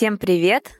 Всем привет!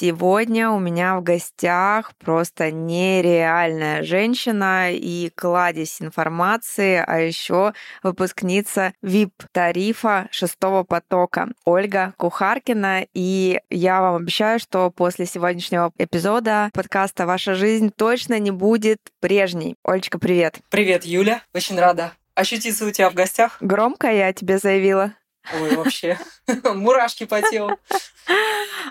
Сегодня у меня в гостях просто нереальная женщина и кладезь информации, а еще выпускница VIP-тарифа шестого потока Ольга Кухаркина. И я вам обещаю, что после сегодняшнего эпизода подкаста «Ваша жизнь» точно не будет прежней. Олечка, привет. Привет, Юля. Очень рада ощутиться у тебя в гостях. Громко я тебе заявила. Ой, вообще, мурашки по телу.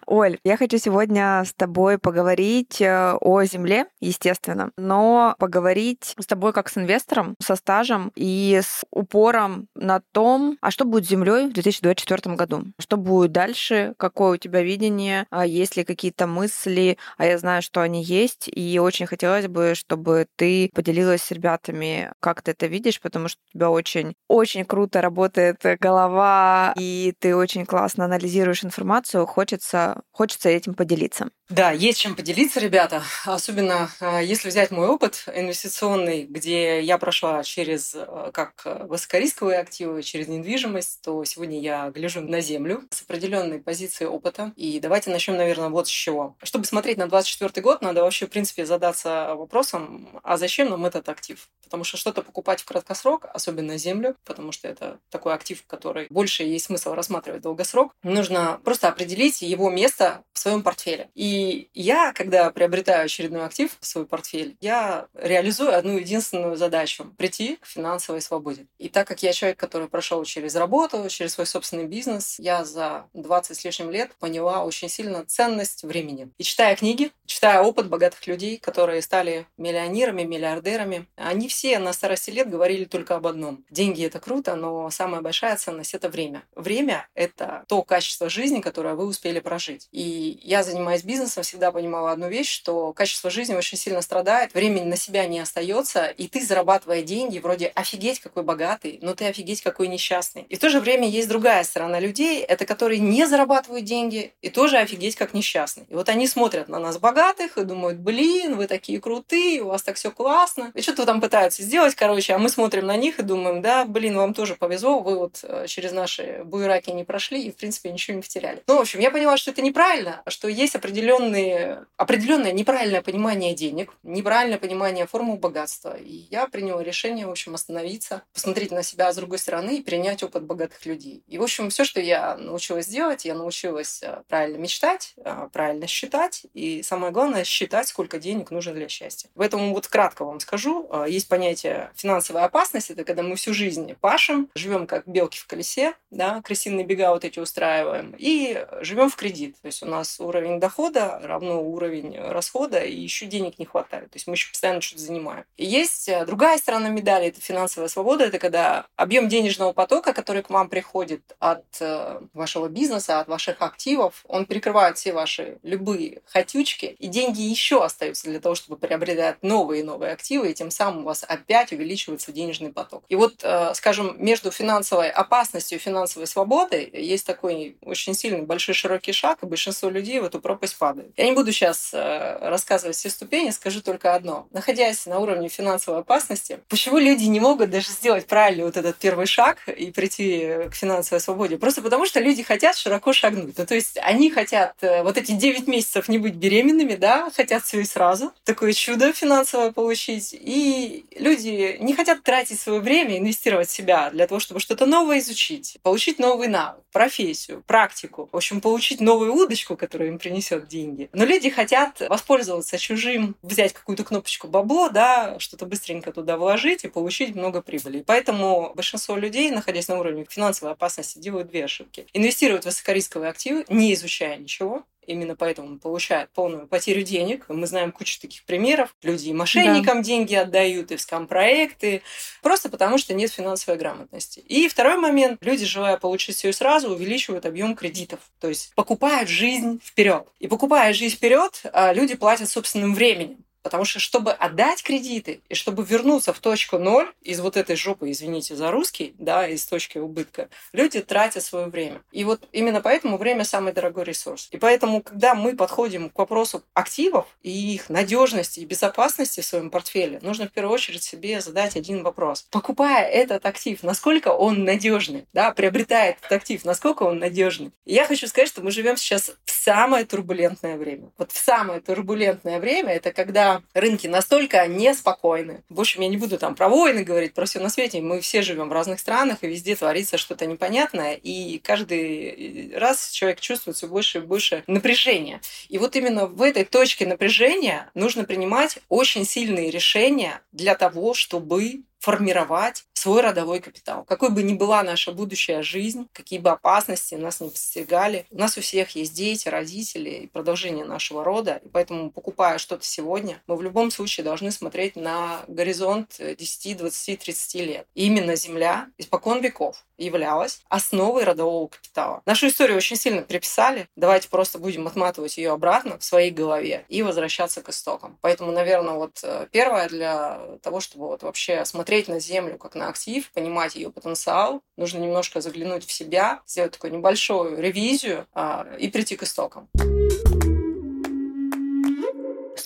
Оль, я хочу сегодня с тобой поговорить э, о земле, естественно, но поговорить с тобой как с инвестором, со стажем и с упором на том, а что будет с землей в 2024 году, что будет дальше, какое у тебя видение, а есть ли какие-то мысли, а я знаю, что они есть, и очень хотелось бы, чтобы ты поделилась с ребятами, как ты это видишь, потому что у тебя очень, очень круто работает голова, и ты очень классно анализируешь информацию, хочется, хочется этим поделиться. Да, есть чем поделиться, ребята. Особенно э, если взять мой опыт инвестиционный, где я прошла через э, как высокорисковые активы, через недвижимость, то сегодня я гляжу на землю с определенной позиции опыта. И давайте начнем, наверное, вот с чего. Чтобы смотреть на 2024 год, надо вообще, в принципе, задаться вопросом, а зачем нам этот актив? Потому что что-то покупать в краткосрок, особенно землю, потому что это такой актив, который больше есть смысл рассматривать долгосрок, нужно просто определить его место в своем портфеле. И я, когда приобретаю очередной актив в свой портфель, я реализую одну единственную задачу – прийти к финансовой свободе. И так как я человек, который прошел через работу, через свой собственный бизнес, я за 20 с лишним лет поняла очень сильно ценность времени. И читая книги, читая опыт богатых людей, которые стали миллионерами, миллиардерами, они все на старости лет говорили только об одном. Деньги – это круто, но самая большая ценность – это время. Время – это то качество жизни, которое вы успели прожить. И я занимаюсь бизнесом, всегда понимала одну вещь, что качество жизни очень сильно страдает, времени на себя не остается, и ты, зарабатывая деньги, вроде офигеть какой богатый, но ты офигеть какой несчастный. И в то же время есть другая сторона людей, это которые не зарабатывают деньги, и тоже офигеть как несчастный. И вот они смотрят на нас богатых и думают, блин, вы такие крутые, у вас так все классно. И что-то там пытаются сделать, короче, а мы смотрим на них и думаем, да, блин, вам тоже повезло, вы вот э, через наши буераки не прошли и, в принципе, ничего не потеряли. Ну, в общем, я поняла, что это неправильно, что есть определенные определенное неправильное понимание денег, неправильное понимание формул богатства. И я приняла решение, в общем, остановиться, посмотреть на себя с другой стороны и принять опыт богатых людей. И, в общем, все, что я научилась делать, я научилась э, правильно мечтать, э, правильно считать, и самое главное, считать, сколько денег нужно для счастья. Поэтому вот кратко вам скажу, э, есть понятие финансовой опасности, это когда мы всю жизнь пашем, живем как белки в колесе, да, крысиные бега вот эти устраиваем, и живем в кредит. То есть у нас уровень дохода равно уровень расхода, и еще денег не хватает. То есть мы еще постоянно что-то занимаем. И есть э, другая сторона медали, это финансовая свобода, это когда объем денежного потока, который к вам приходит от э, вашего бизнеса, от ваших активов, он перекрывает все ваши любые хотючки, и деньги еще остаются для того, чтобы приобретать новые и новые активы, и тем самым у вас опять увеличивается денежный поток. И вот, э, скажем, между финансовой опасностью и финансовой свободой есть такой очень сильный большой широкий шаг, и большинство людей в эту пропасть падает. Я не буду сейчас э, рассказывать все ступени, скажу только одно. Находясь на уровне финансовой опасности, почему люди не могут даже сделать правильно вот этот первый шаг и прийти к финансовой свободе? Просто потому, что люди хотят широко шагнуть. Ну, то есть они хотят э, вот эти 9 месяцев не быть беременными, да, хотят все и сразу, такое чудо финансовое получить. И люди не хотят тратить свое время, инвестировать в себя для того, чтобы что-то новое изучить, получить новый навык, профессию, практику. В общем, получить новую удочку, которая им принесет деньги. Но люди хотят воспользоваться чужим, взять какую-то кнопочку бабло, да, что-то быстренько туда вложить и получить много прибыли. Поэтому большинство людей, находясь на уровне финансовой опасности, делают две ошибки. Инвестируют в высокорисковые активы, не изучая ничего, именно поэтому получают полную потерю денег. Мы знаем кучу таких примеров. Люди и мошенникам да. деньги отдают, и в скам-проекты, просто потому что нет финансовой грамотности. И второй момент. Люди, желая получить все сразу, увеличивают объем кредитов. То есть покупают жизнь вперед. И покупая жизнь вперед, а, люди платят собственным временем. Потому что, чтобы отдать кредиты и чтобы вернуться в точку ноль из вот этой жопы, извините за русский, да, из точки убытка, люди тратят свое время. И вот именно поэтому время самый дорогой ресурс. И поэтому, когда мы подходим к вопросу активов и их надежности и безопасности в своем портфеле, нужно в первую очередь себе задать один вопрос. Покупая этот актив, насколько он надежный, да, приобретая этот актив, насколько он надежный. Я хочу сказать, что мы живем сейчас в самое турбулентное время. Вот в самое турбулентное время это когда рынки настолько неспокойны. В общем, я не буду там про войны говорить, про все на свете. Мы все живем в разных странах, и везде творится что-то непонятное, и каждый раз человек чувствует все больше и больше напряжения. И вот именно в этой точке напряжения нужно принимать очень сильные решения для того, чтобы формировать свой родовой капитал. Какой бы ни была наша будущая жизнь, какие бы опасности нас не подстерегали, у нас у всех есть дети, родители и продолжение нашего рода, и поэтому, покупая что-то сегодня, мы в любом случае должны смотреть на горизонт 10, 20, 30 лет. И именно Земля испокон веков являлась основой родового капитала. Нашу историю очень сильно приписали. Давайте просто будем отматывать ее обратно в своей голове и возвращаться к истокам. Поэтому, наверное, вот э, первое для того, чтобы вот вообще смотреть на Землю как на актив, понимать ее потенциал, нужно немножко заглянуть в себя, сделать такую небольшую ревизию а, и прийти к истокам.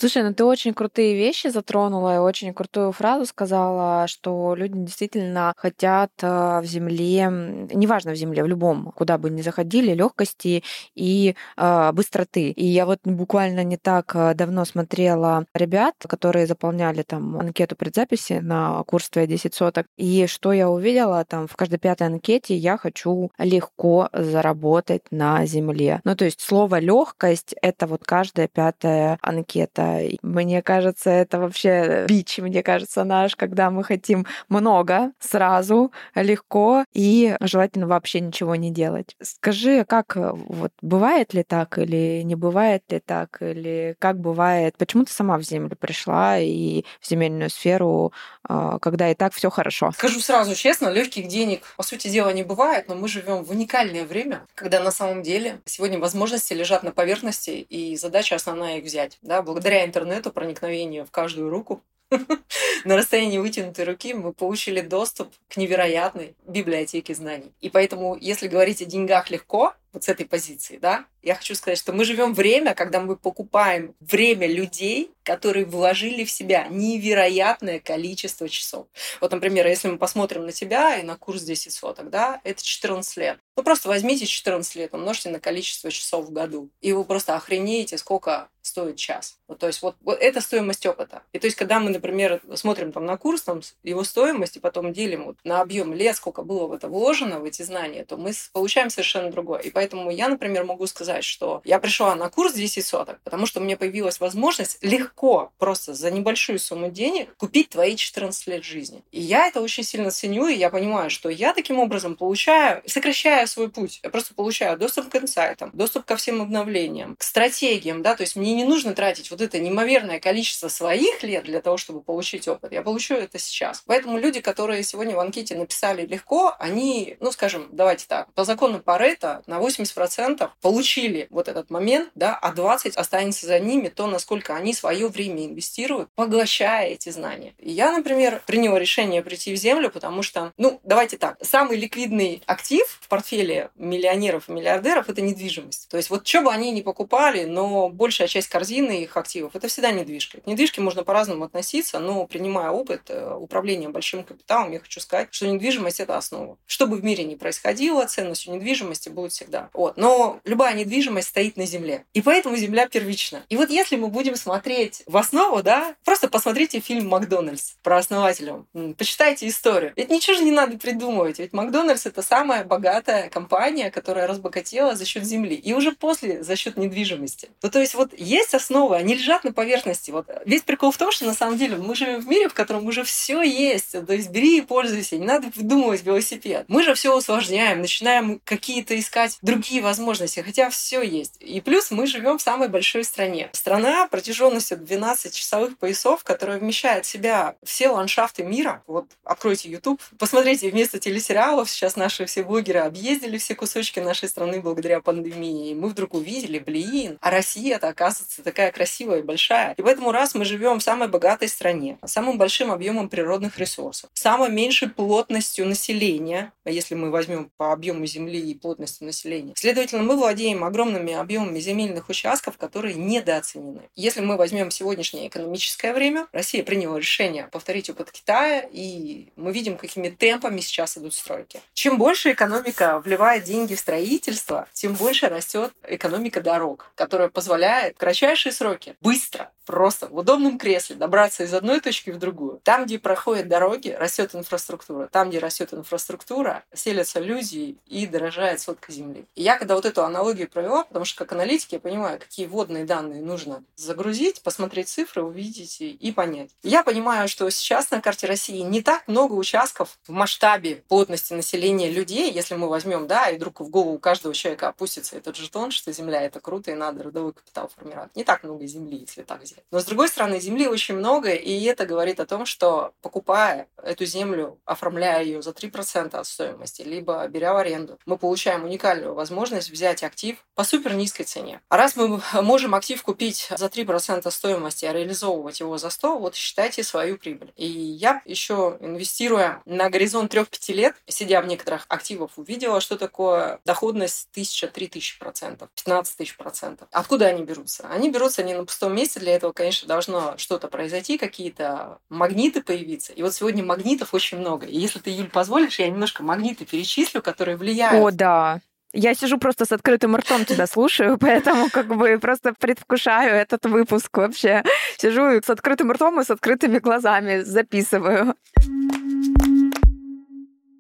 Слушай, ну ты очень крутые вещи затронула и очень крутую фразу сказала, что люди действительно хотят э, в земле, неважно в земле, в любом, куда бы ни заходили, легкости и э, быстроты. И я вот буквально не так э, давно смотрела ребят, которые заполняли там анкету предзаписи на курс «Твоя 10 соток». И что я увидела там в каждой пятой анкете, я хочу легко заработать на земле. Ну, то есть слово легкость это вот каждая пятая анкета мне кажется, это вообще бич, мне кажется, наш, когда мы хотим много, сразу, легко и желательно вообще ничего не делать. Скажи, как вот бывает ли так или не бывает ли так, или как бывает? Почему ты сама в землю пришла и в земельную сферу, а, когда и так все хорошо? Скажу сразу честно, легких денег, по сути дела, не бывает, но мы живем в уникальное время, когда на самом деле сегодня возможности лежат на поверхности, и задача основная их взять. Да? Благодаря интернету, проникновению в каждую руку, на расстоянии вытянутой руки мы получили доступ к невероятной библиотеке знаний. И поэтому, если говорить о деньгах легко, вот с этой позиции, да, я хочу сказать, что мы живем время, когда мы покупаем время людей, которые вложили в себя невероятное количество часов. Вот, например, если мы посмотрим на тебя и на курс 10 соток, да, это 14 лет. Ну, просто возьмите 14 лет, умножьте на количество часов в году, и вы просто охренеете, сколько стоит час. Вот, то есть вот, вот это стоимость опыта. И то есть, когда мы, например, смотрим там на курс, там, его стоимость, и потом делим вот на объем лет, сколько было в это вложено, в эти знания, то мы получаем совершенно другое. И поэтому я, например, могу сказать, что я пришла на курс 10 соток, потому что меня появилась возможность легко, просто за небольшую сумму денег купить твои 14 лет жизни. И я это очень сильно ценю, и я понимаю, что я таким образом получаю, сокращая свой путь, я просто получаю доступ к инсайтам, доступ ко всем обновлениям, к стратегиям, да, то есть мне не нужно тратить вот это неимоверное количество своих лет для того, чтобы получить опыт. Я получу это сейчас. Поэтому люди, которые сегодня в анкете написали легко, они, ну, скажем, давайте так, по закону Паретта на 80% получили вот этот момент, да, а 20 останется за ними то, насколько они свое время инвестируют, поглощая эти знания. И я, например, приняла решение прийти в землю, потому что, ну, давайте так, самый ликвидный актив в портфеле миллионеров и миллиардеров – это недвижимость. То есть вот что бы они ни покупали, но большая часть корзины их активов – это всегда недвижка. К недвижке можно по-разному относиться, но принимая опыт э, управления большим капиталом, я хочу сказать, что недвижимость – это основа. Что бы в мире ни происходило, ценность у недвижимости будет всегда. Вот. Но любая недвижимость стоит на земле. И поэтому земля первична. И вот если мы будем смотреть в основу, да, просто посмотрите фильм «Макдональдс» про основателя. Почитайте историю. Ведь ничего же не надо придумывать. Ведь Макдональдс – это самая богатая компания, которая разбогатела за счет земли. И уже после за счет недвижимости. Ну, то есть вот есть основы, они лежат на поверхности. Вот весь прикол в том, что на самом деле мы живем в мире, в котором уже все есть. То есть бери и пользуйся, не надо придумывать велосипед. Мы же все усложняем, начинаем какие-то искать другие возможности, хотя все есть. И плюс мы живем в самой большой стране. Страна протяженностью 12 часовых поясов, которая вмещает в себя все ландшафты мира. Вот откройте YouTube, посмотрите вместо телесериалов, сейчас наши все блогеры объездили все кусочки нашей страны благодаря пандемии. И мы вдруг увидели, блин, а Россия-то оказывается такая красивая и большая. И поэтому раз мы живем в самой богатой стране, самым большим объемом природных ресурсов, самой меньшей плотностью населения, если мы возьмем по объему земли и плотности населения. Следовательно, мы владеем огромными объемами земельных участков, которые недооценены. Если мы возьмем сегодняшнее экономическое время, Россия приняла решение повторить опыт Китая, и мы видим, какими темпами сейчас идут стройки. Чем больше экономика вливает деньги в строительство, тем больше растет экономика дорог, которая позволяет в кратчайшие сроки быстро просто в удобном кресле добраться из одной точки в другую. Там, где проходят дороги, растет инфраструктура. Там, где растет инфраструктура, селятся люди и дорожает сотка земли. Я когда вот эту аналогию провела, потому что как аналитик я понимаю, какие водные данные нужно загрузить, посмотреть цифры, увидеть и понять. Я понимаю, что сейчас на карте России не так много участков в масштабе плотности населения людей, если мы возьмем, да, и вдруг в голову каждого человека опустится этот жетон, что земля это круто и надо родовой капитал формировать. Не так много земли, если так взять. Но с другой стороны, земли очень много, и это говорит о том, что покупая эту землю, оформляя ее за 3% от стоимости, либо беря в аренду, мы получаем уникальную возможность взять актив по супер низкой цене. А раз мы можем актив купить за 3% стоимости, а реализовывать его за 100, вот считайте свою прибыль. И я еще инвестируя на горизонт 3-5 лет, сидя в некоторых активах, увидела, что такое доходность 1000-3000%, процентов, 15 тысяч процентов. Откуда они берутся? Они берутся не на пустом месте, для этого, конечно, должно что-то произойти, какие-то магниты появиться. И вот сегодня магнитов очень много. И если ты, Юль, позволишь, я немножко магниты перечислю, которые влияют. О, да. Я сижу просто с открытым ртом тебя слушаю, поэтому как бы просто предвкушаю этот выпуск вообще. Сижу с открытым ртом и с открытыми глазами записываю.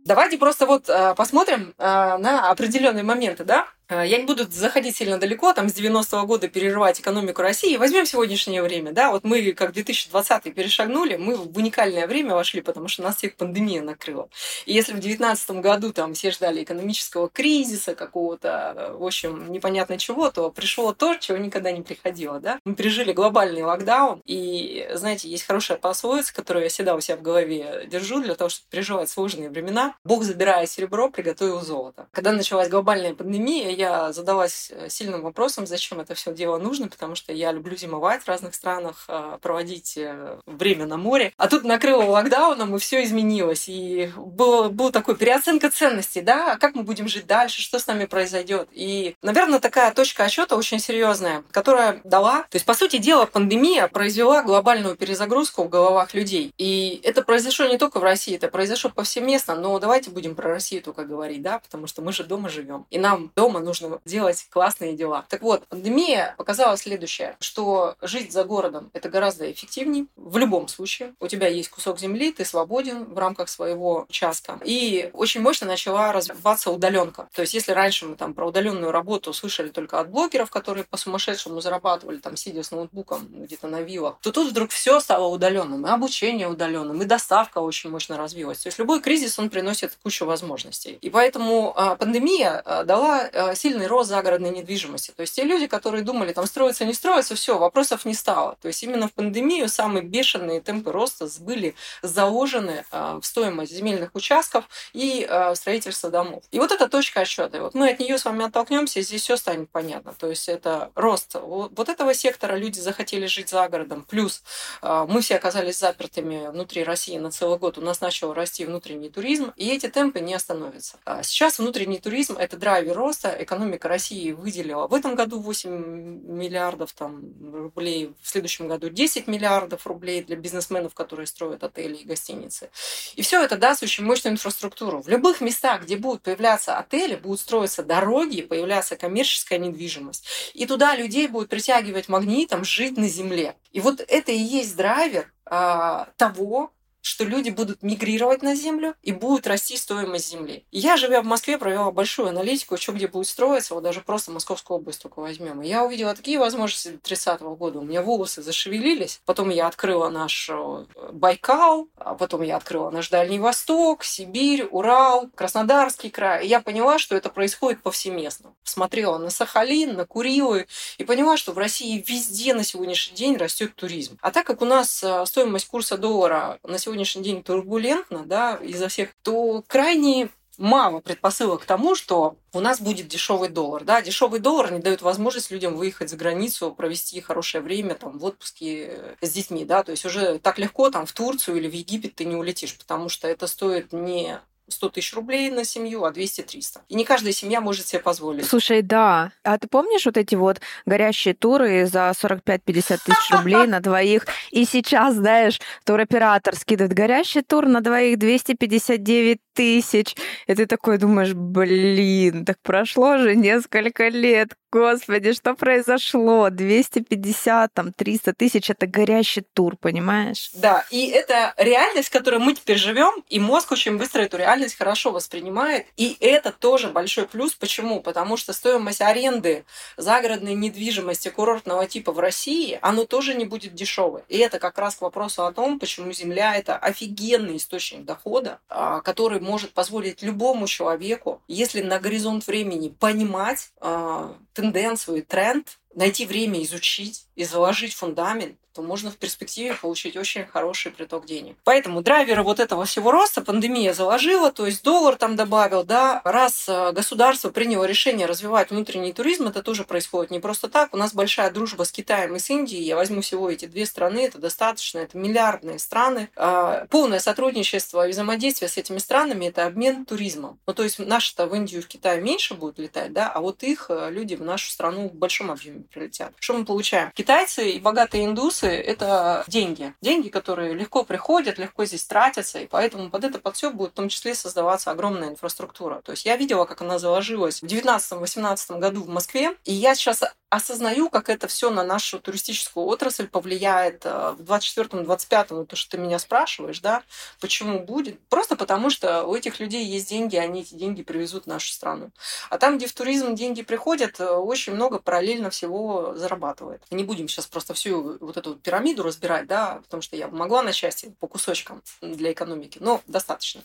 Давайте просто вот э, посмотрим э, на определенные моменты, да? Э, я не буду заходить сильно далеко, там с 90-го года перерывать экономику России. Возьмем сегодняшнее время, да, вот мы как 2020 перешагнули, мы в уникальное время вошли, потому что нас всех пандемия накрыла. И если в 2019 году там все ждали экономического кризиса какого-то, в общем, непонятно чего, то пришло то, чего никогда не приходило, да. Мы пережили глобальный локдаун, и, знаете, есть хорошая пословица, которую я всегда у себя в голове держу для того, чтобы переживать сложные времена. Бог, забирая серебро, приготовил золото. Когда началась глобальная пандемия, я задалась э, сильным вопросом, зачем это все дело нужно, потому что я люблю зимовать в разных странах, э, проводить э, время на море. А тут накрыло локдауном, и все изменилось. И было, был такой переоценка ценностей, да, а как мы будем жить дальше, что с нами произойдет. И, наверное, такая точка отсчета очень серьезная, которая дала, то есть, по сути дела, пандемия произвела глобальную перезагрузку в головах людей. И это произошло не только в России, это произошло повсеместно, но давайте будем про Россию только говорить, да, потому что мы же дома живем. И нам дома нужно делать классные дела. Так вот, пандемия показала следующее, что жить за городом это гораздо эффективнее. В любом случае, у тебя есть кусок земли, ты свободен в рамках своего участка. И очень мощно начала развиваться удаленка. То есть, если раньше мы там про удаленную работу слышали только от блогеров, которые по сумасшедшему зарабатывали, там, сидя с ноутбуком где-то на виллах, то тут вдруг все стало удаленным. И обучение удаленным, и доставка очень мощно развилась. То есть, любой кризис, он приносит кучу возможностей. И поэтому а, пандемия а, дала а, сильный рост загородной недвижимости. То есть те люди, которые думали, там строится, не строится, все, вопросов не стало. То есть именно в пандемию самые бешеные темпы роста были заложены а, в стоимость земельных участков и а, строительство домов. И вот эта точка отсчета. Вот мы от нее с вами оттолкнемся, и здесь все станет понятно. То есть это рост вот этого сектора, люди захотели жить за городом, плюс а, мы все оказались запертыми внутри России на целый год, у нас начал расти внутренний туризм, и эти темпы не остановятся. Сейчас внутренний туризм – это драйвер роста, экономика России выделила в этом году 8 миллиардов там, рублей, в следующем году 10 миллиардов рублей для бизнесменов, которые строят отели и гостиницы. И все это даст очень мощную инфраструктуру. В любых местах, где будут появляться отели, будут строиться дороги, появляться коммерческая недвижимость. И туда людей будут притягивать магнитом жить на земле. И вот это и есть драйвер а, того, что люди будут мигрировать на землю и будет расти стоимость земли. Я, живя в Москве, провела большую аналитику, что где будет строиться, вот даже просто Московскую область только возьмем. И я увидела такие возможности 30 -го года. У меня волосы зашевелились. Потом я открыла наш э, Байкал, а потом я открыла наш Дальний Восток, Сибирь, Урал, Краснодарский край. И я поняла, что это происходит повсеместно. Смотрела на Сахалин, на Курилы и поняла, что в России везде на сегодняшний день растет туризм. А так как у нас э, стоимость курса доллара на сегодня сегодняшний день турбулентно, да, из-за всех, то крайне мало предпосылок к тому, что у нас будет дешевый доллар. Да? Дешевый доллар не дает возможность людям выехать за границу, провести хорошее время там, в отпуске с детьми. Да? То есть уже так легко там, в Турцию или в Египет ты не улетишь, потому что это стоит не 100 тысяч рублей на семью, а 200-300. И не каждая семья может себе позволить. Слушай, да. А ты помнишь вот эти вот горящие туры за 45-50 тысяч рублей на двоих? И сейчас, знаешь, туроператор скидывает горящий тур на двоих 259 тысяч. И ты такой думаешь, блин, так прошло же несколько лет. Господи, что произошло? 250, там, 300 тысяч — это горящий тур, понимаешь? Да, и это реальность, в которой мы теперь живем, и мозг очень быстро эту реальность хорошо воспринимает. И это тоже большой плюс. Почему? Потому что стоимость аренды загородной недвижимости курортного типа в России, оно тоже не будет дешевой. И это как раз к вопросу о том, почему земля — это офигенный источник дохода, а, который может позволить любому человеку, если на горизонт времени понимать а, тенденцию и тренд, найти время изучить и заложить фундамент, то можно в перспективе получить очень хороший приток денег. Поэтому драйверы вот этого всего роста пандемия заложила, то есть доллар там добавил, да, раз э, государство приняло решение развивать внутренний туризм, это тоже происходит не просто так. У нас большая дружба с Китаем и с Индией, я возьму всего эти две страны, это достаточно, это миллиардные страны. А, полное сотрудничество и взаимодействие с этими странами – это обмен туризмом. Ну, то есть наши-то в Индию в Китай меньше будут летать, да, а вот их э, люди в нашу страну в большом объеме прилетят. Что мы получаем? Китайцы и богатые индусы – это деньги. Деньги, которые легко приходят, легко здесь тратятся, и поэтому под это под все будет в том числе создаваться огромная инфраструктура. То есть я видела, как она заложилась в 2019-2018 году в Москве, и я сейчас осознаю, как это все на нашу туристическую отрасль повлияет э, в 24-25, то, что ты меня спрашиваешь, да, почему будет? Просто потому, что у этих людей есть деньги, они эти деньги привезут в нашу страну. А там, где в туризм деньги приходят, э, очень много параллельно всего зарабатывает. Не будем сейчас просто всю вот эту пирамиду разбирать, да, потому что я могла на части по кусочкам для экономики, но достаточно.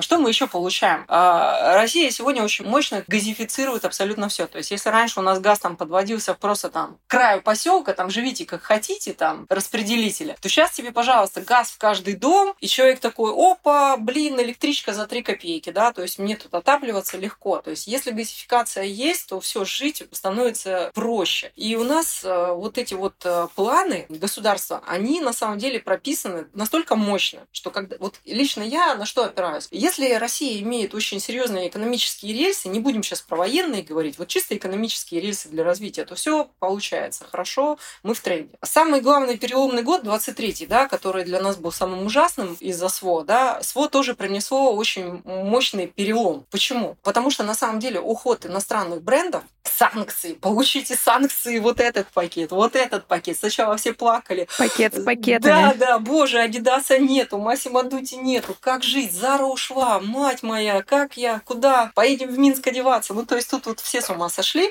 Что мы еще получаем? А, Россия сегодня очень мощно газифицирует абсолютно все. То есть, если раньше у нас газ там подводился просто там к краю поселка, там живите как хотите, там распределителя, то сейчас тебе, пожалуйста, газ в каждый дом, и человек такой, опа, блин, электричка за 3 копейки, да, то есть мне тут отапливаться легко. То есть, если газификация есть, то все жить становится проще. И у нас э, вот эти вот э, планы государства, они на самом деле прописаны настолько мощно, что когда вот лично я на что опираюсь? Если Россия имеет очень серьезные экономические рельсы, не будем сейчас про военные говорить, вот чисто экономические рельсы для развития, то все получается хорошо, мы в тренде. Самый главный переломный год, 23-й, да, который для нас был самым ужасным из-за СВО, да, СВО тоже принесло очень мощный перелом. Почему? Потому что на самом деле уход иностранных брендов, санкции, получите санкции, вот этот пакет, вот этот пакет. Сначала все плакали. Пакет с пакетами. Да, да, боже, Адидаса нету, Массимо Дути нету, как жить? Зара ушла ушла, мать моя, как я, куда, поедем в Минск одеваться. Ну, то есть тут вот все с ума сошли.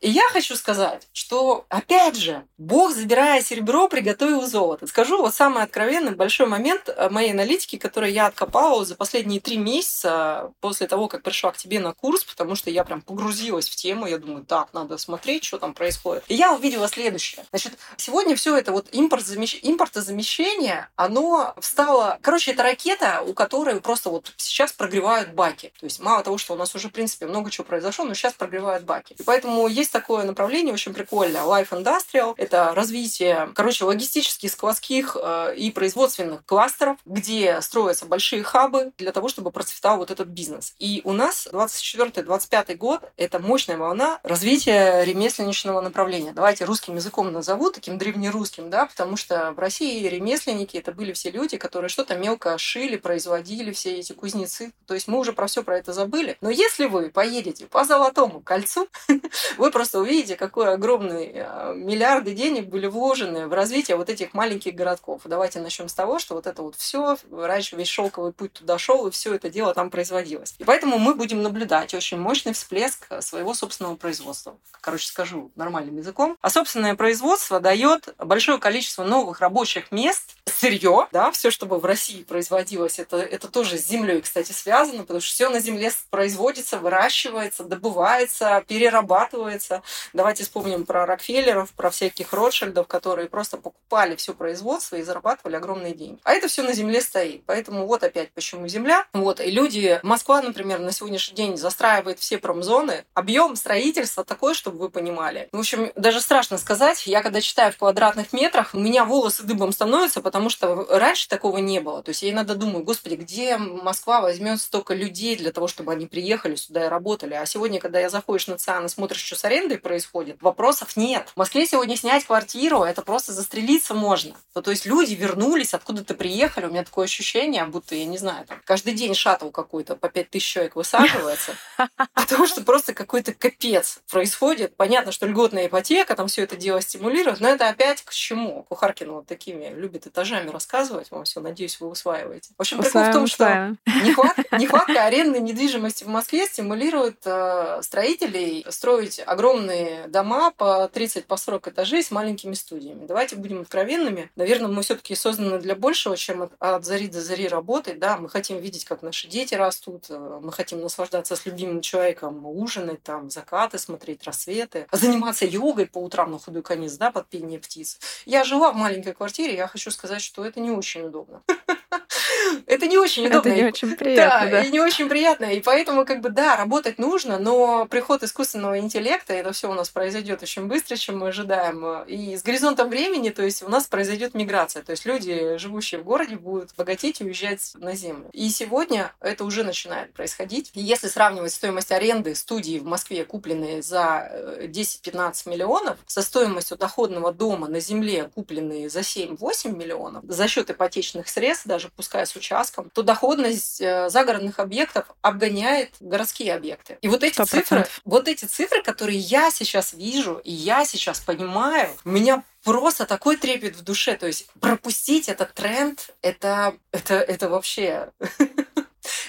И я хочу сказать, что, опять же, Бог, забирая серебро, приготовил золото. Скажу вот самый откровенный большой момент э, моей аналитики, который я откопала за последние три месяца после того, как пришла к тебе на курс, потому что я прям погрузилась в тему. Я думаю, так, надо смотреть, что там происходит. И я увидела следующее. Значит, сегодня все это вот импорт замещ... импортозамещение, оно встало... Короче, это ракета, у которой просто вот сейчас прогревают баки. То есть мало того, что у нас уже, в принципе, много чего произошло, но сейчас прогревают баки. И поэтому есть есть такое направление очень прикольное. Life Industrial – это развитие, короче, логистических, складских э, и производственных кластеров, где строятся большие хабы для того, чтобы процветал вот этот бизнес. И у нас 24-25 год – это мощная волна развития ремесленничного направления. Давайте русским языком назову, таким древнерусским, да, потому что в России ремесленники – это были все люди, которые что-то мелко шили, производили, все эти кузнецы. То есть мы уже про все про это забыли. Но если вы поедете по Золотому кольцу, вы просто увидите, какой огромный а, миллиарды денег были вложены в развитие вот этих маленьких городков. Давайте начнем с того, что вот это вот все, раньше весь шелковый путь туда шел, и все это дело там производилось. И поэтому мы будем наблюдать очень мощный всплеск своего собственного производства. Короче, скажу нормальным языком. А собственное производство дает большое количество новых рабочих мест, сырье, да, все, чтобы в России производилось, это, это тоже с землей, кстати, связано, потому что все на земле производится, выращивается, добывается, перерабатывается. Давайте вспомним про Рокфеллеров, про всяких Ротшильдов, которые просто покупали все производство и зарабатывали огромные деньги. А это все на земле стоит. Поэтому вот опять почему земля. Вот, и люди, Москва, например, на сегодняшний день застраивает все промзоны. Объем строительства такой, чтобы вы понимали. В общем, даже страшно сказать. Я когда читаю в квадратных метрах, у меня волосы дыбом становятся, потому что раньше такого не было. То есть я иногда думаю, господи, где Москва возьмет столько людей для того, чтобы они приехали сюда и работали. А сегодня, когда я заходишь на ЦИАН и смотришь, что с арендой происходит, вопросов нет. В Москве сегодня снять квартиру, это просто застрелиться можно. Ну, то есть люди вернулись, откуда-то приехали, у меня такое ощущение, будто, я не знаю, там, каждый день шаттл какой-то по 5000 человек высаживается, потому что просто какой-то капец происходит. Понятно, что льготная ипотека, там все это дело стимулирует, но это опять к чему? Кухаркина вот такими любит этажами рассказывать вам все, надеюсь, вы усваиваете. В общем, прикол в том, что нехватка, нехватка арендной недвижимости в Москве стимулирует э, строителей строить огромные дома по 30 по 40 этажей с маленькими студиями. Давайте будем откровенными. Наверное, мы все-таки созданы для большего, чем от, зари до зари работать. Да? Мы хотим видеть, как наши дети растут, э, мы хотим наслаждаться с любимым человеком, ужинать, там, закаты смотреть, рассветы, заниматься йогой по утрам на худой конец, да, под пение птиц. Я жила в маленькой квартире, я хочу сказать, что это не очень удобно. Это не очень удобно. Это не очень приятно. Да, да, и не очень приятно. И поэтому, как бы, да, работать нужно, но приход искусственного интеллекта, это все у нас произойдет очень быстро, чем мы ожидаем. И с горизонтом времени, то есть у нас произойдет миграция. То есть люди, живущие в городе, будут богатеть и уезжать на землю. И сегодня это уже начинает происходить. И если сравнивать стоимость аренды студии в Москве, купленные за 10-15 э, миллионов, со стоимостью доходного дома на земле, купленные за 7-8 миллионов, за счет ипотечных средств, даже пускай с участком, то доходность э, загородных объектов обгоняет городские объекты. И вот эти 100%. цифры, вот эти цифры, которые я сейчас вижу и я сейчас понимаю, меня просто такой трепет в душе. То есть пропустить этот тренд, это, это, это вообще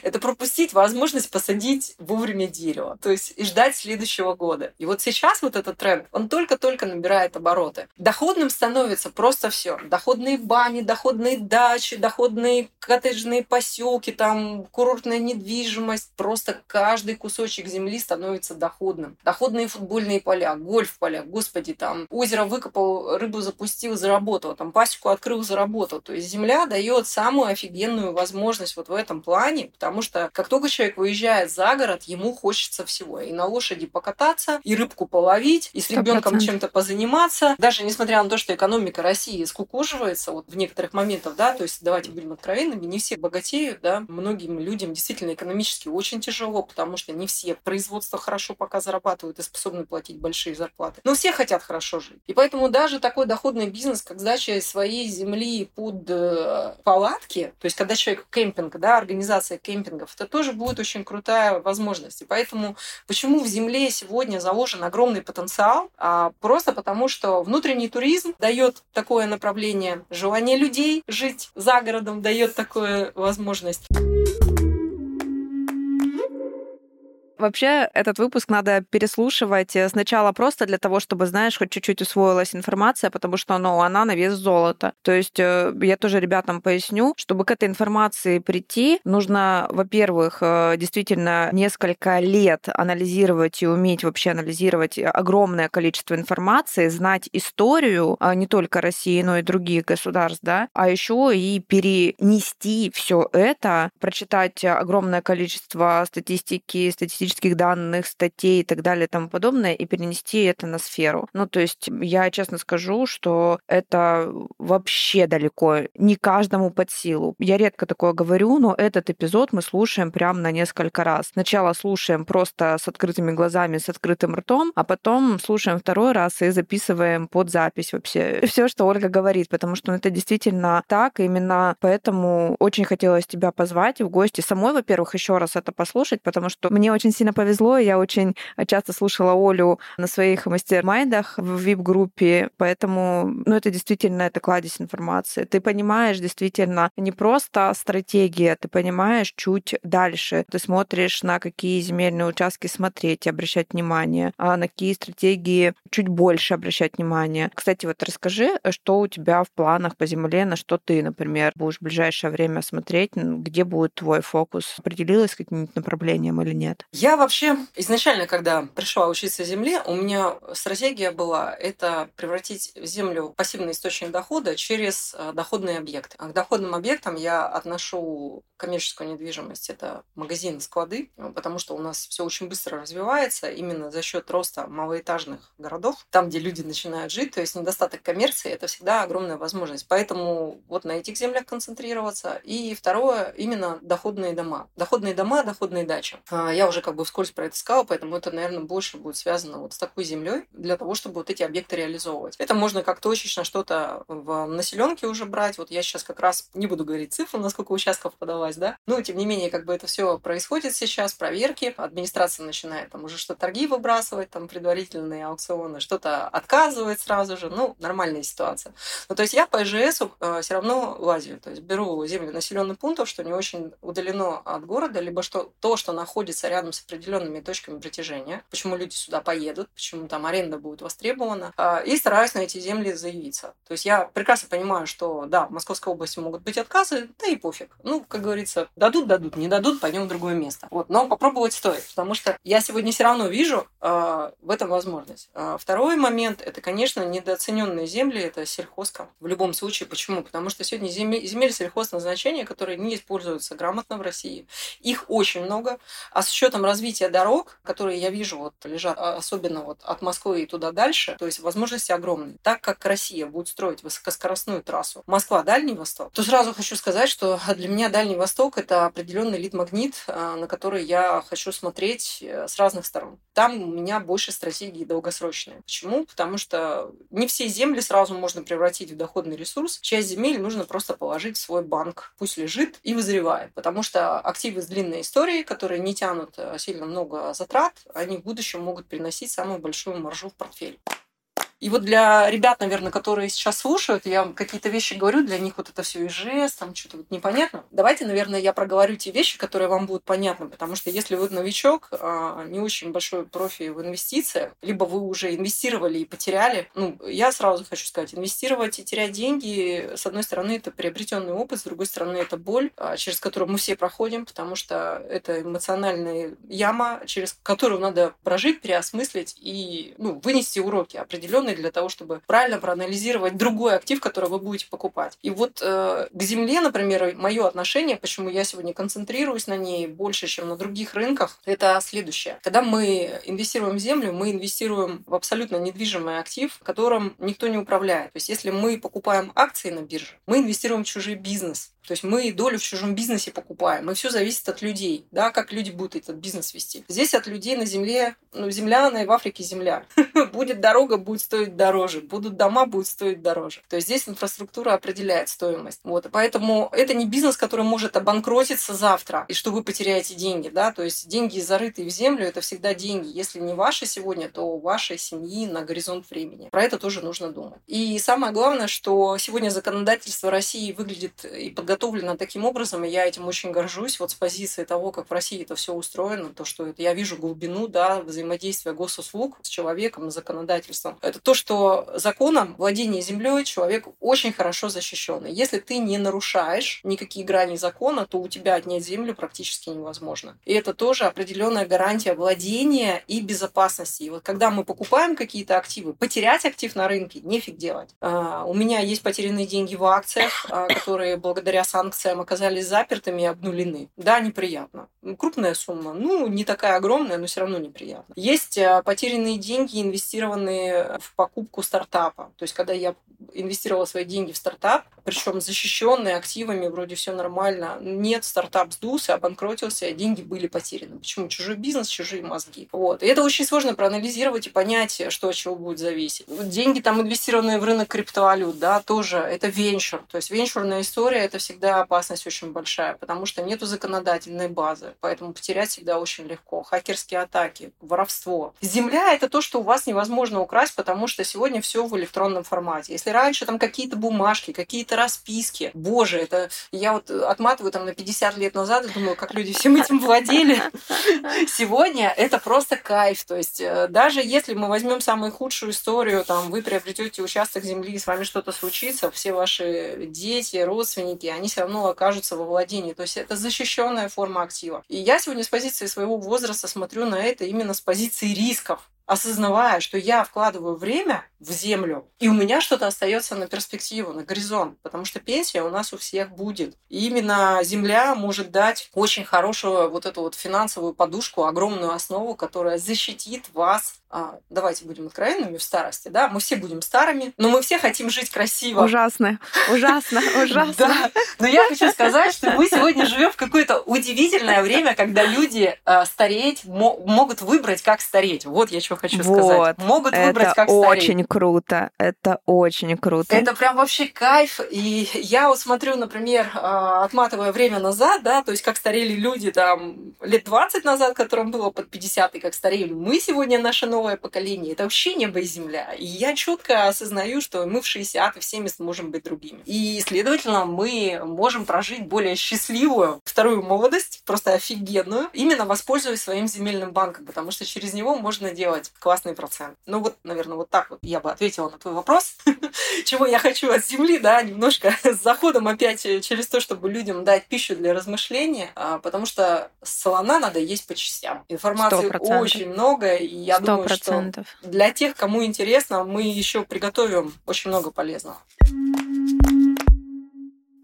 это пропустить возможность посадить вовремя дерево, то есть и ждать следующего года. И вот сейчас вот этот тренд, он только-только набирает обороты. Доходным становится просто все. Доходные бани, доходные дачи, доходные коттеджные поселки, там курортная недвижимость, просто каждый кусочек земли становится доходным. Доходные футбольные поля, гольф-поля, господи, там озеро выкопал, рыбу запустил, заработал, там пасеку открыл, заработал. То есть земля дает самую офигенную возможность вот в этом плане, потому что как только человек выезжает за город, ему хочется всего. И на лошади покататься, и рыбку половить, и с ребенком чем-то позаниматься. Даже несмотря на то, что экономика России скукоживается вот в некоторых моментах, да, то есть давайте будем откровенными, не все богатеют, да, многим людям действительно экономически очень тяжело, потому что не все производства хорошо пока зарабатывают и способны платить большие зарплаты. Но все хотят хорошо жить. И поэтому даже такой доходный бизнес, как сдача своей земли под э, палатки, то есть когда человек кемпинг, да, организация кемпингов. Это тоже будет очень крутая возможность. И поэтому почему в земле сегодня заложен огромный потенциал? А просто потому, что внутренний туризм дает такое направление, желание людей жить за городом дает такую возможность. Вообще, этот выпуск надо переслушивать э, сначала просто для того, чтобы, знаешь, хоть чуть-чуть усвоилась информация, потому что ну, она на вес золота. То есть э, я тоже ребятам поясню, чтобы к этой информации прийти, нужно, во-первых, э, действительно несколько лет анализировать и уметь вообще анализировать огромное количество информации, знать историю а не только России, но и других государств, да, а еще и перенести все это, прочитать огромное количество статистики, статистических статистических данных, статей и так далее и тому подобное, и перенести это на сферу. Ну, то есть я честно скажу, что это вообще далеко не каждому под силу. Я редко такое говорю, но этот эпизод мы слушаем прям на несколько раз. Сначала слушаем просто с открытыми глазами, с открытым ртом, а потом слушаем второй раз и записываем под запись вообще все, что Ольга говорит, потому что это действительно так, именно поэтому очень хотелось тебя позвать в гости. Самой, во-первых, еще раз это послушать, потому что мне очень сильно повезло, я очень часто слушала Олю на своих мастер-майдах в VIP-группе, поэтому, ну, это действительно, это кладезь информации. Ты понимаешь действительно не просто стратегия, ты понимаешь чуть дальше. Ты смотришь, на какие земельные участки смотреть и обращать внимание, а на какие стратегии чуть больше обращать внимание. Кстати, вот расскажи, что у тебя в планах по земле, на что ты, например, будешь в ближайшее время смотреть, где будет твой фокус? Определилась каким-нибудь направлением или нет? Я вообще изначально, когда пришла учиться земле, у меня стратегия была это превратить землю в пассивный источник дохода через э, доходные объекты. А к доходным объектам я отношу коммерческую недвижимость. Это магазины, склады, потому что у нас все очень быстро развивается именно за счет роста малоэтажных городов, там, где люди начинают жить. То есть недостаток коммерции – это всегда огромная возможность. Поэтому вот на этих землях концентрироваться. И второе – именно доходные дома. Доходные дома, доходные дачи. А, я уже как бы вскользь про это сказала, поэтому это, наверное, больше будет связано вот с такой землей для того, чтобы вот эти объекты реализовывать. Это можно как точечно что-то в населенке уже брать. Вот я сейчас как раз не буду говорить цифру, насколько участков подалась, да. Но, тем не менее, как бы это все происходит сейчас, проверки. Администрация начинает там уже что-то торги выбрасывать, там предварительные аукционы, что-то отказывает сразу же. Ну, нормальная ситуация. Ну, то есть я по ИЖС э, все равно лазю. То есть беру землю населенных пунктов, что не очень удалено от города, либо что то, что находится рядом с определенными точками притяжения. Почему люди сюда поедут, почему там аренда будет востребована. Э, и стараюсь на эти земли заявиться. То есть я прекрасно понимаю, что да, в Московской области могут быть отказы, да и пофиг. Ну, как говорится, дадут, дадут, не дадут, пойдем в другое место. Вот. Но попробовать стоит, потому что я сегодня все равно вижу э, в этом возможность. Э, второй момент – это, конечно, недооцененные земли, это сельхозка. В любом случае. Почему? Потому что сегодня земли, земель сельхозназначения, которые не используются грамотно в России, их очень много. А с учетом развития дорог, которые я вижу вот лежат, а, особенно вот от Москвы и туда дальше, то есть возможности огромные. Так как Россия будет строить высокоскоростную трассу Москва-Дальний Восток, то сразу хочу сказать, что для меня Дальний Восток – это определенный лид-магнит, а, на который я хочу смотреть э, с разных сторон. Там у меня больше стратегии долгосрочные. Почему? Потому что не все земли сразу можно превратить в доходный ресурс. Часть земель нужно просто положить в свой банк. Пусть лежит и вызревает. Потому что активы с длинной историей, которые не тянут э, сильно много затрат, они в будущем могут приносить самую большую маржу в портфель. И вот для ребят, наверное, которые сейчас слушают, я какие-то вещи говорю, для них вот это все и жест, там что-то вот непонятно. Давайте, наверное, я проговорю те вещи, которые вам будут понятны, потому что если вы новичок, а, не очень большой профи в инвестициях, либо вы уже инвестировали и потеряли, ну, я сразу хочу сказать, инвестировать и терять деньги, с одной стороны, это приобретенный опыт, с другой стороны, это боль, а, через которую мы все проходим, потому что это эмоциональная яма, через которую надо прожить, переосмыслить и ну, вынести уроки определенные данные для того, чтобы правильно проанализировать другой актив, который вы будете покупать. И вот э, к земле, например, мое отношение, почему я сегодня концентрируюсь на ней больше, чем на других рынках, это следующее. Когда мы инвестируем в землю, мы инвестируем в абсолютно недвижимый актив, которым никто не управляет. То есть если мы покупаем акции на бирже, мы инвестируем в чужой бизнес. То есть мы долю в чужом бизнесе покупаем. И все зависит от людей, да, как люди будут этот бизнес вести. Здесь от людей на земле, ну, земля, она и в Африке земля. Будет дорога, будет стоить дороже. Будут дома, будет стоить дороже. То есть здесь инфраструктура определяет стоимость. Вот. Поэтому это не бизнес, который может обанкротиться завтра, и что вы потеряете деньги, да. То есть деньги, зарытые в землю, это всегда деньги. Если не ваши сегодня, то вашей семьи на горизонт времени. Про это тоже нужно думать. И самое главное, что сегодня законодательство России выглядит и подготовлено подготовлена таким образом, и я этим очень горжусь, вот с позиции того, как в России это все устроено, то, что это, я вижу глубину, да, взаимодействия госуслуг с человеком, с законодательством. Это то, что законом владение землей человек очень хорошо защищен. Если ты не нарушаешь никакие грани закона, то у тебя отнять землю практически невозможно. И это тоже определенная гарантия владения и безопасности. И вот когда мы покупаем какие-то активы, потерять актив на рынке нефиг делать. А, у меня есть потерянные деньги в акциях, а, которые благодаря санкциям оказались запертыми и обнулены. Да, неприятно. Крупная сумма, ну, не такая огромная, но все равно неприятно. Есть э, потерянные деньги, инвестированные в покупку стартапа. То есть, когда я инвестировала свои деньги в стартап, причем защищенные активами, вроде все нормально. Нет, стартап сдулся, обанкротился, деньги были потеряны. Почему? Чужой бизнес, чужие мозги. Вот. И это очень сложно проанализировать и понять, что от чего будет зависеть. Деньги там инвестированные в рынок криптовалют, да, тоже это венчур. То есть венчурная история – это всегда опасность очень большая, потому что нету законодательной базы, поэтому потерять всегда очень легко. Хакерские атаки, воровство. Земля – это то, что у вас невозможно украсть, потому что сегодня все в электронном формате. Если раньше там какие-то бумажки, какие-то расписки, боже, это я вот отматываю там на 50 лет назад и думаю, как люди всем этим владели. Сегодня это просто кайф. То есть э, даже если мы возьмем самую худшую историю, там вы приобретете участок земли, и с вами что-то случится, все ваши дети, родственники, они все равно окажутся во владении. То есть это защищенная форма актива. И я сегодня с позиции своего возраста смотрю на это именно с позиции рисков осознавая, что я вкладываю время в землю, и у меня что-то остается на перспективу, на горизонт, потому что пенсия у нас у всех будет. И именно земля может дать очень хорошую вот эту вот финансовую подушку, огромную основу, которая защитит вас а, давайте будем откровенными в старости, да, мы все будем старыми, но мы все хотим жить красиво. Ужасно, ужасно, ужасно. Да, но я хочу сказать, что мы сегодня живем в какое-то удивительное время, когда люди а, стареть могут выбрать, как стареть. Вот я что хочу сказать. Могут выбрать, как стареть. очень круто, это очень круто. Это прям вообще кайф, и я вот смотрю, например, а, отматывая время назад, да, то есть как старели люди там лет 20 назад, которым было под 50, и как старели мы сегодня, новые новое поколение. Это вообще небо и земля. И я четко осознаю, что мы в 60 и в 70 можем быть другими. И, следовательно, мы можем прожить более счастливую вторую молодость, просто офигенную, именно воспользуясь своим земельным банком, потому что через него можно делать классный процент. Ну вот, наверное, вот так вот я бы ответила на твой вопрос. Чего я хочу от земли, да, немножко с заходом опять через то, чтобы людям дать пищу для размышления, а, потому что солона надо есть по частям. Информации 100%. очень много, и я 100%. думаю, что для тех, кому интересно, мы еще приготовим очень много полезного.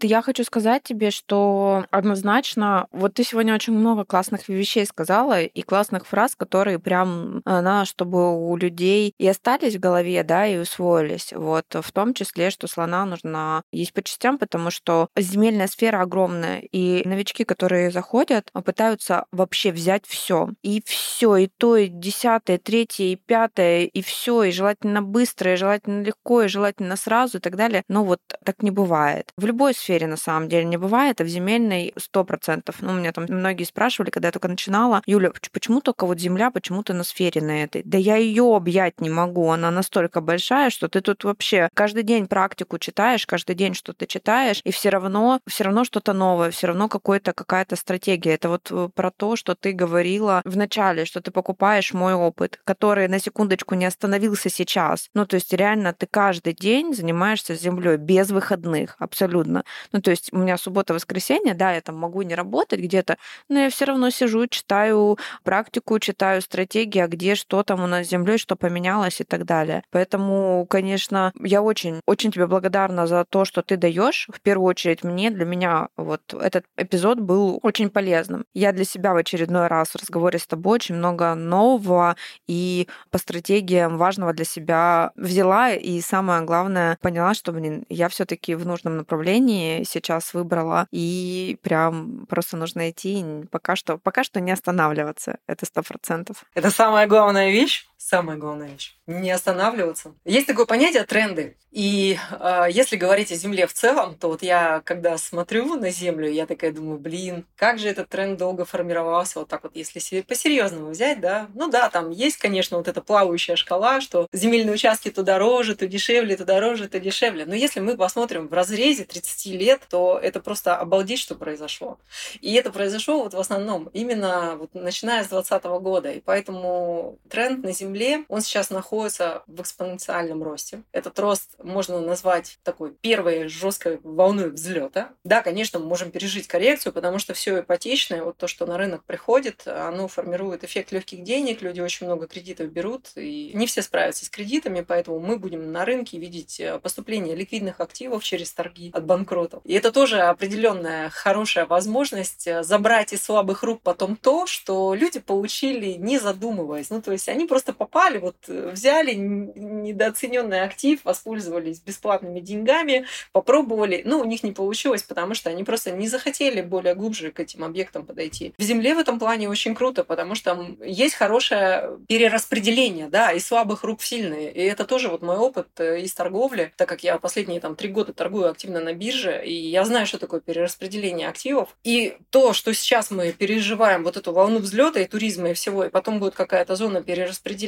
Я хочу сказать тебе, что однозначно, вот ты сегодня очень много классных вещей сказала и классных фраз, которые прям, на, чтобы у людей и остались в голове, да, и усвоились. Вот в том числе, что слона нужно есть по частям, потому что земельная сфера огромная, и новички, которые заходят, пытаются вообще взять все. И все, и то, и десятое, третье, и пятое, и все, и желательно быстро, и желательно легко, и желательно сразу, и так далее. Но вот так не бывает. В любой сфере сфере на самом деле не бывает, а в земельной сто процентов. Ну, меня там многие спрашивали, когда я только начинала, Юля, почему только вот земля, почему ты на сфере на этой? Да я ее объять не могу, она настолько большая, что ты тут вообще каждый день практику читаешь, каждый день что-то читаешь, и все равно, все равно что-то новое, все равно какой-то какая-то стратегия. Это вот э, про то, что ты говорила в начале, что ты покупаешь мой опыт, который на секундочку не остановился сейчас. Ну, то есть реально ты каждый день занимаешься землей без выходных, абсолютно. Ну, то есть у меня суббота-воскресенье, да, я там могу не работать где-то, но я все равно сижу, читаю практику, читаю стратегии, а где что там у нас с землей, что поменялось и так далее. Поэтому, конечно, я очень, очень тебе благодарна за то, что ты даешь. В первую очередь мне, для меня вот этот эпизод был очень полезным. Я для себя в очередной раз в разговоре с тобой очень много нового и по стратегиям важного для себя взяла, и самое главное, поняла, что, блин, я все таки в нужном направлении, сейчас выбрала, и прям просто нужно идти, пока что, пока что не останавливаться, это сто процентов. Это самая главная вещь, самая главная вещь. Не останавливаться. Есть такое понятие тренды. И э, если говорить о Земле в целом, то вот я, когда смотрю на Землю, я такая думаю, блин, как же этот тренд долго формировался, вот так вот, если себе по-серьезному взять, да. Ну да, там есть, конечно, вот эта плавающая шкала, что земельные участки то дороже, то дешевле, то дороже, то дешевле. Но если мы посмотрим в разрезе 30 лет, то это просто обалдеть, что произошло. И это произошло вот в основном именно вот начиная с 2020 года. И поэтому тренд на Земле Земле, он сейчас находится в экспоненциальном росте. Этот рост можно назвать такой первой жесткой волной взлета. Да, конечно, мы можем пережить коррекцию, потому что все ипотечное, вот то, что на рынок приходит, оно формирует эффект легких денег, люди очень много кредитов берут, и не все справятся с кредитами, поэтому мы будем на рынке видеть э, поступление ликвидных активов через торги от банкротов. И это тоже определенная хорошая возможность э, забрать из слабых рук потом то, что люди получили не задумываясь. Ну, то есть они просто попали, вот э, взяли недооцененный актив, воспользовались бесплатными деньгами, попробовали. Ну, у них не получилось, потому что они просто не захотели более глубже к этим объектам подойти. В земле в этом плане очень круто, потому что есть хорошее перераспределение, да, из слабых рук в сильные. И это тоже вот мой опыт э, из торговли, так как я последние там три года торгую активно на бирже, и я знаю, что такое перераспределение активов. И то, что сейчас мы переживаем вот эту волну взлета и туризма и всего, и потом будет какая-то зона перераспределения,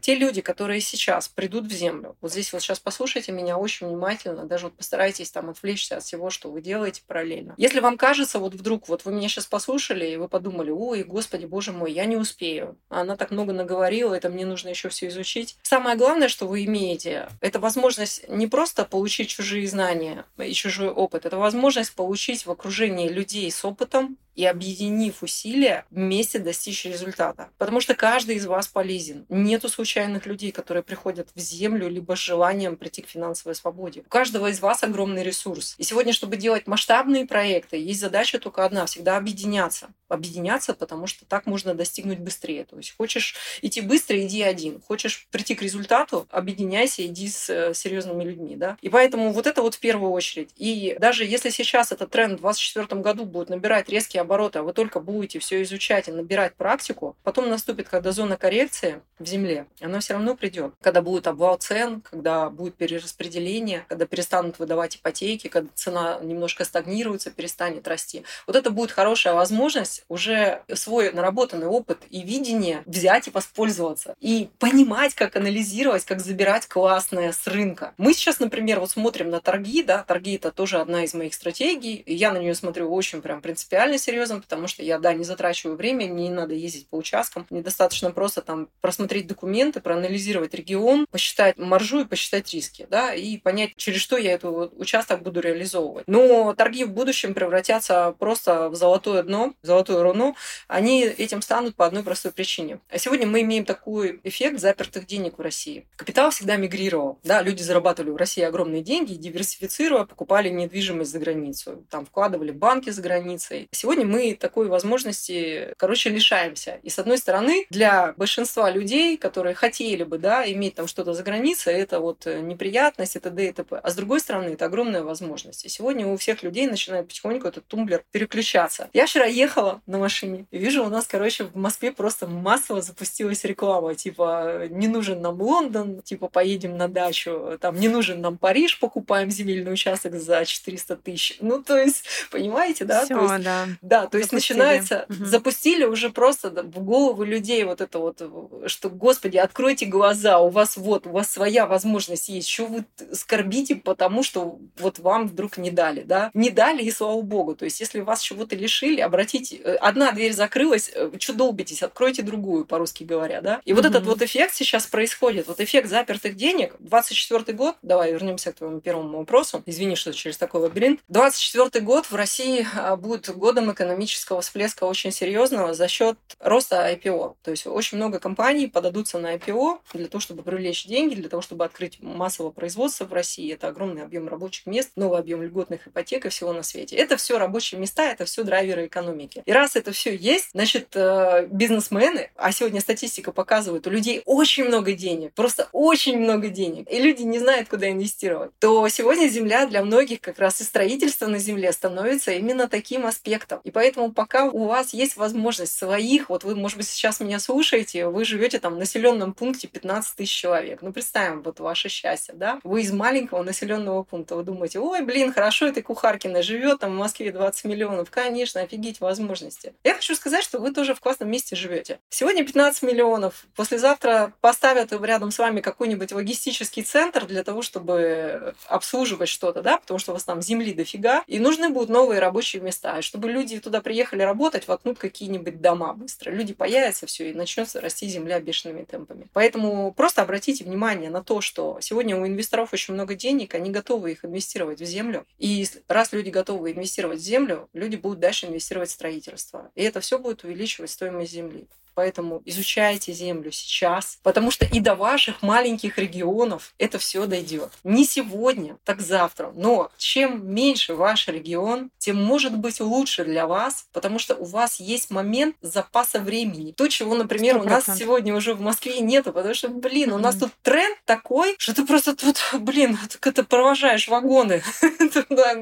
те люди, которые сейчас придут в землю, вот здесь вот сейчас послушайте меня очень внимательно, даже вот постарайтесь там отвлечься от всего, что вы делаете параллельно. Если вам кажется, вот вдруг, вот вы меня сейчас послушали, и вы подумали, ой, господи, боже мой, я не успею. Она так много наговорила, это мне нужно еще все изучить. Самое главное, что вы имеете, это возможность не просто получить чужие знания и чужой опыт, это возможность получить в окружении людей с опытом, и объединив усилия, вместе достичь результата. Потому что каждый из вас полезен. Нету случайных людей, которые приходят в землю либо с желанием прийти к финансовой свободе. У каждого из вас огромный ресурс. И сегодня, чтобы делать масштабные проекты, есть задача только одна – всегда объединяться. Объединяться, потому что так можно достигнуть быстрее. То есть хочешь идти быстро, иди один. Хочешь прийти к результату, объединяйся, иди с э, серьезными людьми. Да? И поэтому вот это вот в первую очередь. И даже если сейчас этот тренд в 2024 году будет набирать резкий обороты, а вы только будете все изучать и набирать практику, потом наступит, когда зона коррекции в земле, она все равно придет. Когда будет обвал цен, когда будет перераспределение, когда перестанут выдавать ипотеки, когда цена немножко стагнируется, перестанет расти. Вот это будет хорошая возможность уже свой наработанный опыт и видение взять и воспользоваться. И понимать, как анализировать, как забирать классное с рынка. Мы сейчас, например, вот смотрим на торги, да, торги это тоже одна из моих стратегий, я на нее смотрю очень прям принципиально серьезно, серьезным, потому что я, да, не затрачиваю время, не надо ездить по участкам. Недостаточно просто там просмотреть документы, проанализировать регион, посчитать маржу и посчитать риски, да, и понять, через что я этот участок буду реализовывать. Но торги в будущем превратятся просто в золотое дно, в золотую руну. Они этим станут по одной простой причине. А сегодня мы имеем такой эффект запертых денег в России. Капитал всегда мигрировал. Да, люди зарабатывали в России огромные деньги, диверсифицируя, покупали недвижимость за границу. Там вкладывали банки за границей. Сегодня Сегодня мы такой возможности, короче, лишаемся. И с одной стороны, для большинства людей, которые хотели бы, да, иметь там что-то за границей, это вот э, неприятность, это д, и т.п. А с другой стороны, это огромная возможность. И сегодня у всех людей начинает потихоньку этот тумблер переключаться. Я вчера ехала на машине и вижу, у нас, короче, в Москве просто массово запустилась реклама, типа, не нужен нам Лондон, типа, поедем на дачу, там, не нужен нам Париж, покупаем земельный участок за 400 тысяч. Ну, то есть, понимаете, да? Всё, то есть, да. Да, то есть начинается, угу. запустили уже просто в голову людей вот это вот, что, господи, откройте глаза, у вас вот, у вас своя возможность есть, что вы скорбите, потому что вот вам вдруг не дали, да? Не дали, и слава богу. То есть, если вас чего-то лишили, обратите, э, одна дверь закрылась, э, что долбитесь, откройте другую, по-русски говоря, да? И угу. вот этот вот эффект сейчас происходит, вот эффект запертых денег, 24 год, давай вернемся к твоему первому вопросу, извини, что через такой лабиринт, 24 год в России а, будет годом экономического всплеска очень серьезного за счет роста IPO. То есть очень много компаний подадутся на IPO для того, чтобы привлечь деньги, для того, чтобы открыть массовое производство в России. Это огромный объем рабочих мест, новый объем льготных ипотек и всего на свете. Это все рабочие места, это все драйверы экономики. И раз это все есть, значит, э, бизнесмены, а сегодня статистика показывает, у людей очень много денег, просто очень много денег, и люди не знают, куда инвестировать, то сегодня земля для многих как раз и строительство на земле становится именно таким аспектом. И поэтому пока у вас есть возможность своих, вот вы, может быть, сейчас меня слушаете, вы живете там в населенном пункте 15 тысяч человек. Ну, представим, вот ваше счастье, да? Вы из маленького населенного пункта, вы думаете, ой, блин, хорошо, этой Кухаркина живет там в Москве 20 миллионов. Конечно, офигеть возможности. Я хочу сказать, что вы тоже в классном месте живете. Сегодня 15 миллионов, послезавтра поставят рядом с вами какой-нибудь логистический центр для того, чтобы обслуживать что-то, да, потому что у вас там земли дофига, и нужны будут новые рабочие места. Чтобы люди туда приехали работать, воткнут какие-нибудь дома быстро. Люди появятся, все, и начнется расти земля бешеными темпами. Поэтому просто обратите внимание на то, что сегодня у инвесторов очень много денег, они готовы их инвестировать в землю. И раз люди готовы инвестировать в землю, люди будут дальше инвестировать в строительство. И это все будет увеличивать стоимость земли. Поэтому изучайте землю сейчас, потому что и до ваших маленьких регионов это все дойдет. Не сегодня, так завтра. Но чем меньше ваш регион, тем может быть лучше для вас, потому что у вас есть момент запаса времени. То, чего, например, 100%. у нас сегодня уже в Москве нету, потому что, блин, у нас тут тренд такой, что ты просто тут, блин, как это провожаешь вагоны.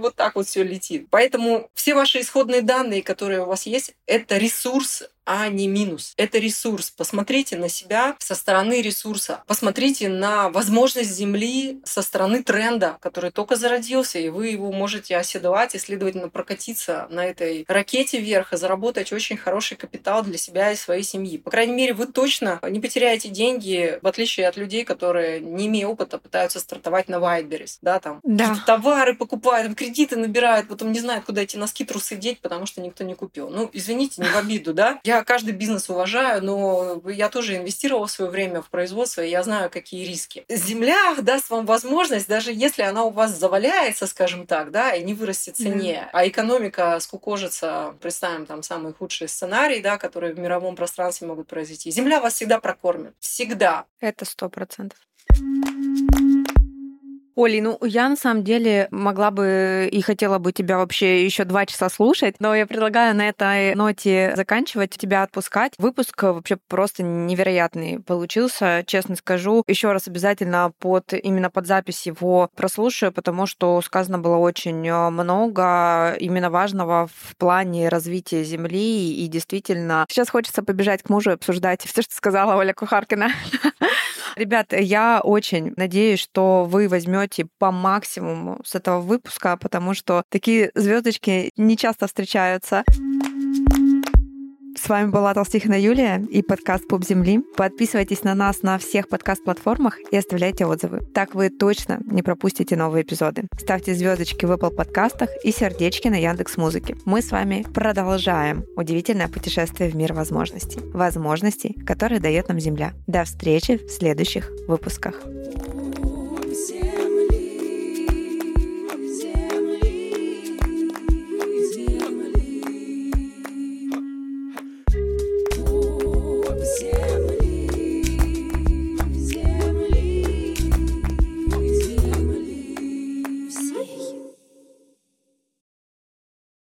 Вот так вот все летит. Поэтому все ваши исходные данные, которые у вас есть, это ресурс а не минус. Это ресурс. Посмотрите на себя со стороны ресурса. Посмотрите на возможность Земли со стороны тренда, который только зародился, и вы его можете оседлать и, следовательно, прокатиться на этой ракете вверх и заработать очень хороший капитал для себя и своей семьи. По крайней мере, вы точно не потеряете деньги, в отличие от людей, которые, не имея опыта, пытаются стартовать на Wildberries. Да, там да. товары покупают, кредиты набирают, потом не знают, куда эти носки, трусы деть, потому что никто не купил. Ну, извините, не в обиду, да? Я каждый бизнес уважаю, но я тоже инвестировала свое время в производство, и я знаю, какие риски. Земля даст вам возможность, даже если она у вас заваляется, скажем так, да, и не вырастет в цене, mm. а экономика скукожится, представим там самый худший сценарий, да, которые в мировом пространстве могут произойти. Земля вас всегда прокормит. Всегда. Это сто процентов. Оля, ну я на самом деле могла бы и хотела бы тебя вообще еще два часа слушать, но я предлагаю на этой ноте заканчивать, тебя отпускать. Выпуск вообще просто невероятный получился, честно скажу. Еще раз обязательно под именно под запись его прослушаю, потому что сказано было очень э, много именно важного в плане развития Земли, и действительно сейчас хочется побежать к мужу и обсуждать все, что сказала Оля Кухаркина. Ребят, я очень надеюсь, что вы возьмете по максимуму с этого выпуска, потому что такие звездочки не часто встречаются. С вами была Толстихина Юлия и подкаст Пуп Земли. Подписывайтесь на нас на всех подкаст-платформах и оставляйте отзывы. Так вы точно не пропустите новые эпизоды. Ставьте звездочки в Apple подкастах и сердечки на Яндекс Музыке. Мы с вами продолжаем удивительное путешествие в мир возможностей. Возможностей, которые дает нам Земля. До встречи в следующих выпусках.